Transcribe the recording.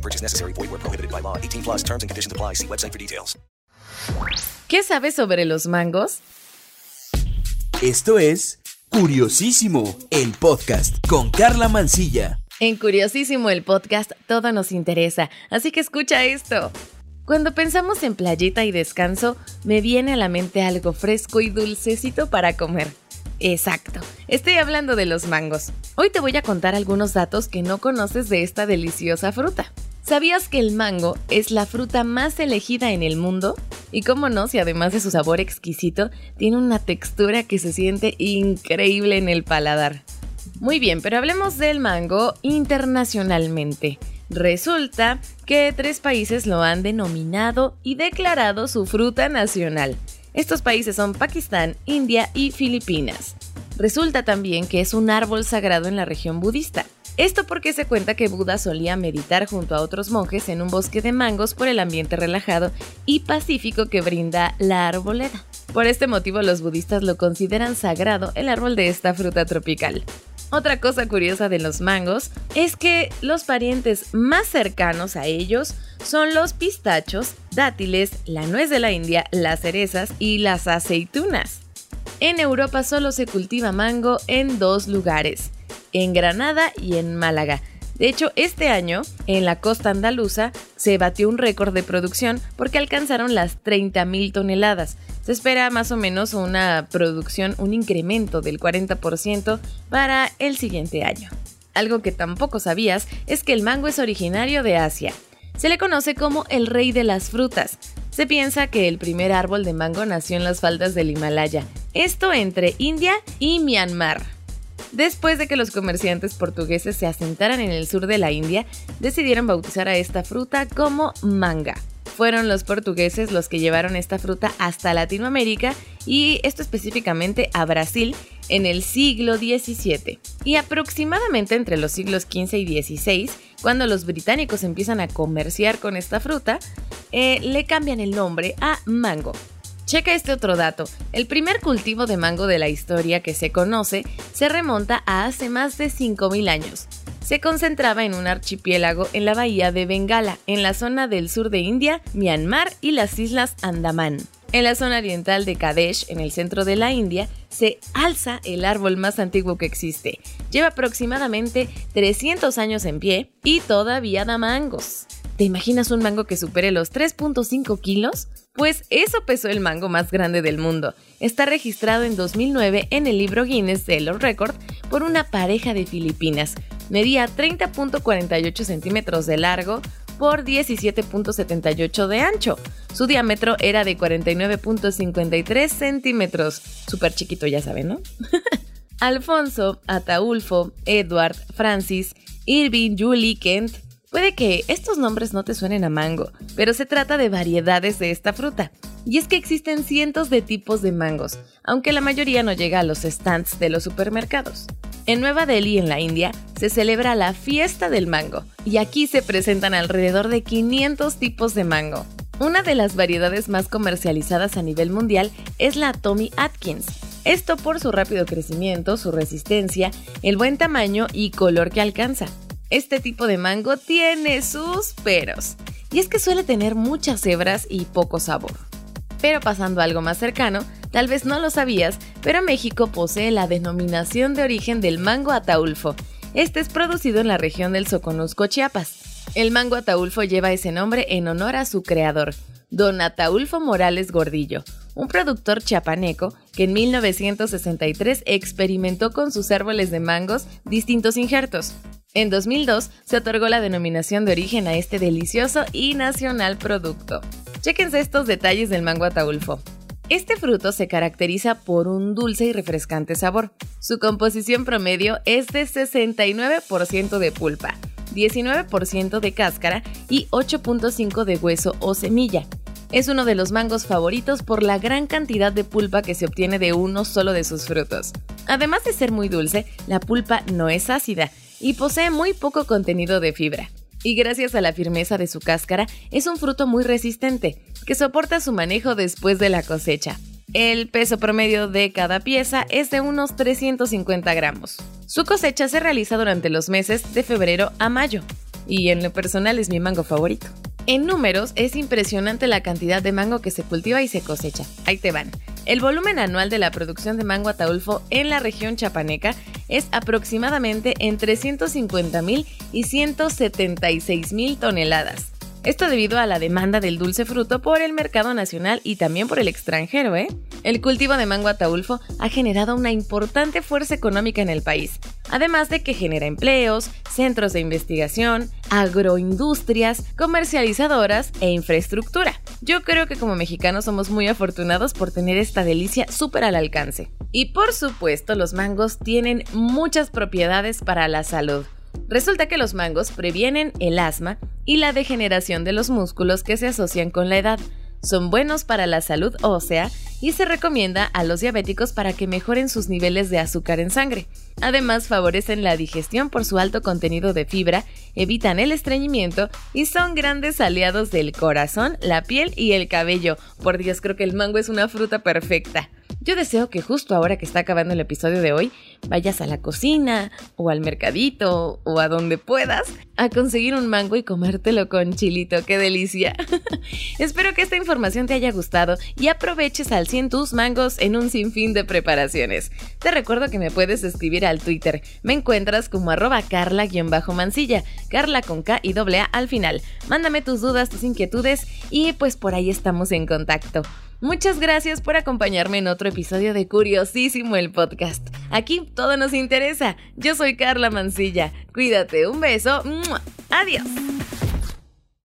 No purchase necessary. Void where prohibited by law. 18 plus terms and conditions apply. See website for details. ¿Qué sabes sobre los mangos? Esto es Curiosísimo, el podcast con Carla Mancilla. En Curiosísimo el podcast todo nos interesa, así que escucha esto. Cuando pensamos en playita y descanso, me viene a la mente algo fresco y dulcecito para comer. Exacto, estoy hablando de los mangos. Hoy te voy a contar algunos datos que no conoces de esta deliciosa fruta. ¿Sabías que el mango es la fruta más elegida en el mundo? Y cómo no, si además de su sabor exquisito, tiene una textura que se siente increíble en el paladar. Muy bien, pero hablemos del mango internacionalmente. Resulta que tres países lo han denominado y declarado su fruta nacional. Estos países son Pakistán, India y Filipinas. Resulta también que es un árbol sagrado en la región budista. Esto porque se cuenta que Buda solía meditar junto a otros monjes en un bosque de mangos por el ambiente relajado y pacífico que brinda la arboleda. Por este motivo los budistas lo consideran sagrado el árbol de esta fruta tropical. Otra cosa curiosa de los mangos es que los parientes más cercanos a ellos son los pistachos, dátiles, la nuez de la India, las cerezas y las aceitunas. En Europa solo se cultiva mango en dos lugares, en Granada y en Málaga. De hecho, este año, en la costa andaluza, se batió un récord de producción porque alcanzaron las 30.000 toneladas. Se espera más o menos una producción, un incremento del 40% para el siguiente año. Algo que tampoco sabías es que el mango es originario de Asia. Se le conoce como el rey de las frutas. Se piensa que el primer árbol de mango nació en las faldas del Himalaya, esto entre India y Myanmar. Después de que los comerciantes portugueses se asentaran en el sur de la India, decidieron bautizar a esta fruta como manga. Fueron los portugueses los que llevaron esta fruta hasta Latinoamérica y esto específicamente a Brasil en el siglo XVII. Y aproximadamente entre los siglos XV y XVI, cuando los británicos empiezan a comerciar con esta fruta, eh, le cambian el nombre a mango. Checa este otro dato. El primer cultivo de mango de la historia que se conoce se remonta a hace más de 5.000 años. Se concentraba en un archipiélago en la bahía de Bengala, en la zona del sur de India, Myanmar y las islas Andamán. En la zona oriental de Kadesh, en el centro de la India, se alza el árbol más antiguo que existe. Lleva aproximadamente 300 años en pie y todavía da mangos. ¿Te imaginas un mango que supere los 3.5 kilos? Pues eso pesó el mango más grande del mundo. Está registrado en 2009 en el libro Guinness de los Record por una pareja de Filipinas. Medía 30.48 centímetros de largo por 17.78 de ancho. Su diámetro era de 49.53 centímetros. Súper chiquito, ya saben, ¿no? Alfonso, Ataulfo, Edward, Francis, Irving, Julie, Kent, Puede que estos nombres no te suenen a mango, pero se trata de variedades de esta fruta. Y es que existen cientos de tipos de mangos, aunque la mayoría no llega a los stands de los supermercados. En Nueva Delhi, en la India, se celebra la fiesta del mango, y aquí se presentan alrededor de 500 tipos de mango. Una de las variedades más comercializadas a nivel mundial es la Tommy Atkins. Esto por su rápido crecimiento, su resistencia, el buen tamaño y color que alcanza. Este tipo de mango tiene sus peros, y es que suele tener muchas hebras y poco sabor. Pero pasando a algo más cercano, tal vez no lo sabías, pero México posee la denominación de origen del mango ataulfo. Este es producido en la región del Soconusco, Chiapas. El mango ataulfo lleva ese nombre en honor a su creador, don Ataulfo Morales Gordillo, un productor chiapaneco que en 1963 experimentó con sus árboles de mangos distintos injertos, en 2002 se otorgó la denominación de origen a este delicioso y nacional producto. Chequense estos detalles del mango ataulfo. Este fruto se caracteriza por un dulce y refrescante sabor. Su composición promedio es de 69% de pulpa, 19% de cáscara y 8.5% de hueso o semilla. Es uno de los mangos favoritos por la gran cantidad de pulpa que se obtiene de uno solo de sus frutos. Además de ser muy dulce, la pulpa no es ácida y posee muy poco contenido de fibra. Y gracias a la firmeza de su cáscara, es un fruto muy resistente, que soporta su manejo después de la cosecha. El peso promedio de cada pieza es de unos 350 gramos. Su cosecha se realiza durante los meses de febrero a mayo, y en lo personal es mi mango favorito. En números, es impresionante la cantidad de mango que se cultiva y se cosecha. Ahí te van. El volumen anual de la producción de mango ataulfo en la región chapaneca es aproximadamente entre 150.000 y 176.000 toneladas. Esto debido a la demanda del dulce fruto por el mercado nacional y también por el extranjero, ¿eh? El cultivo de mango ataulfo ha generado una importante fuerza económica en el país, además de que genera empleos, centros de investigación, agroindustrias, comercializadoras e infraestructura. Yo creo que como mexicanos somos muy afortunados por tener esta delicia súper al alcance. Y por supuesto, los mangos tienen muchas propiedades para la salud. Resulta que los mangos previenen el asma y la degeneración de los músculos que se asocian con la edad. Son buenos para la salud ósea y se recomienda a los diabéticos para que mejoren sus niveles de azúcar en sangre. Además, favorecen la digestión por su alto contenido de fibra, evitan el estreñimiento y son grandes aliados del corazón, la piel y el cabello. Por Dios, creo que el mango es una fruta perfecta. Yo deseo que justo ahora que está acabando el episodio de hoy, vayas a la cocina o al mercadito o a donde puedas a conseguir un mango y comértelo con chilito. ¡Qué delicia! Espero que esta información te haya gustado y aproveches al 100 tus mangos en un sinfín de preparaciones. Te recuerdo que me puedes escribir al Twitter. Me encuentras como arroba carla-mansilla, carla con K y doble A al final. Mándame tus dudas, tus inquietudes y pues por ahí estamos en contacto. Muchas gracias por acompañarme en otro episodio de Curiosísimo el podcast. Aquí todo nos interesa. Yo soy Carla Mancilla. Cuídate, un beso. Adiós.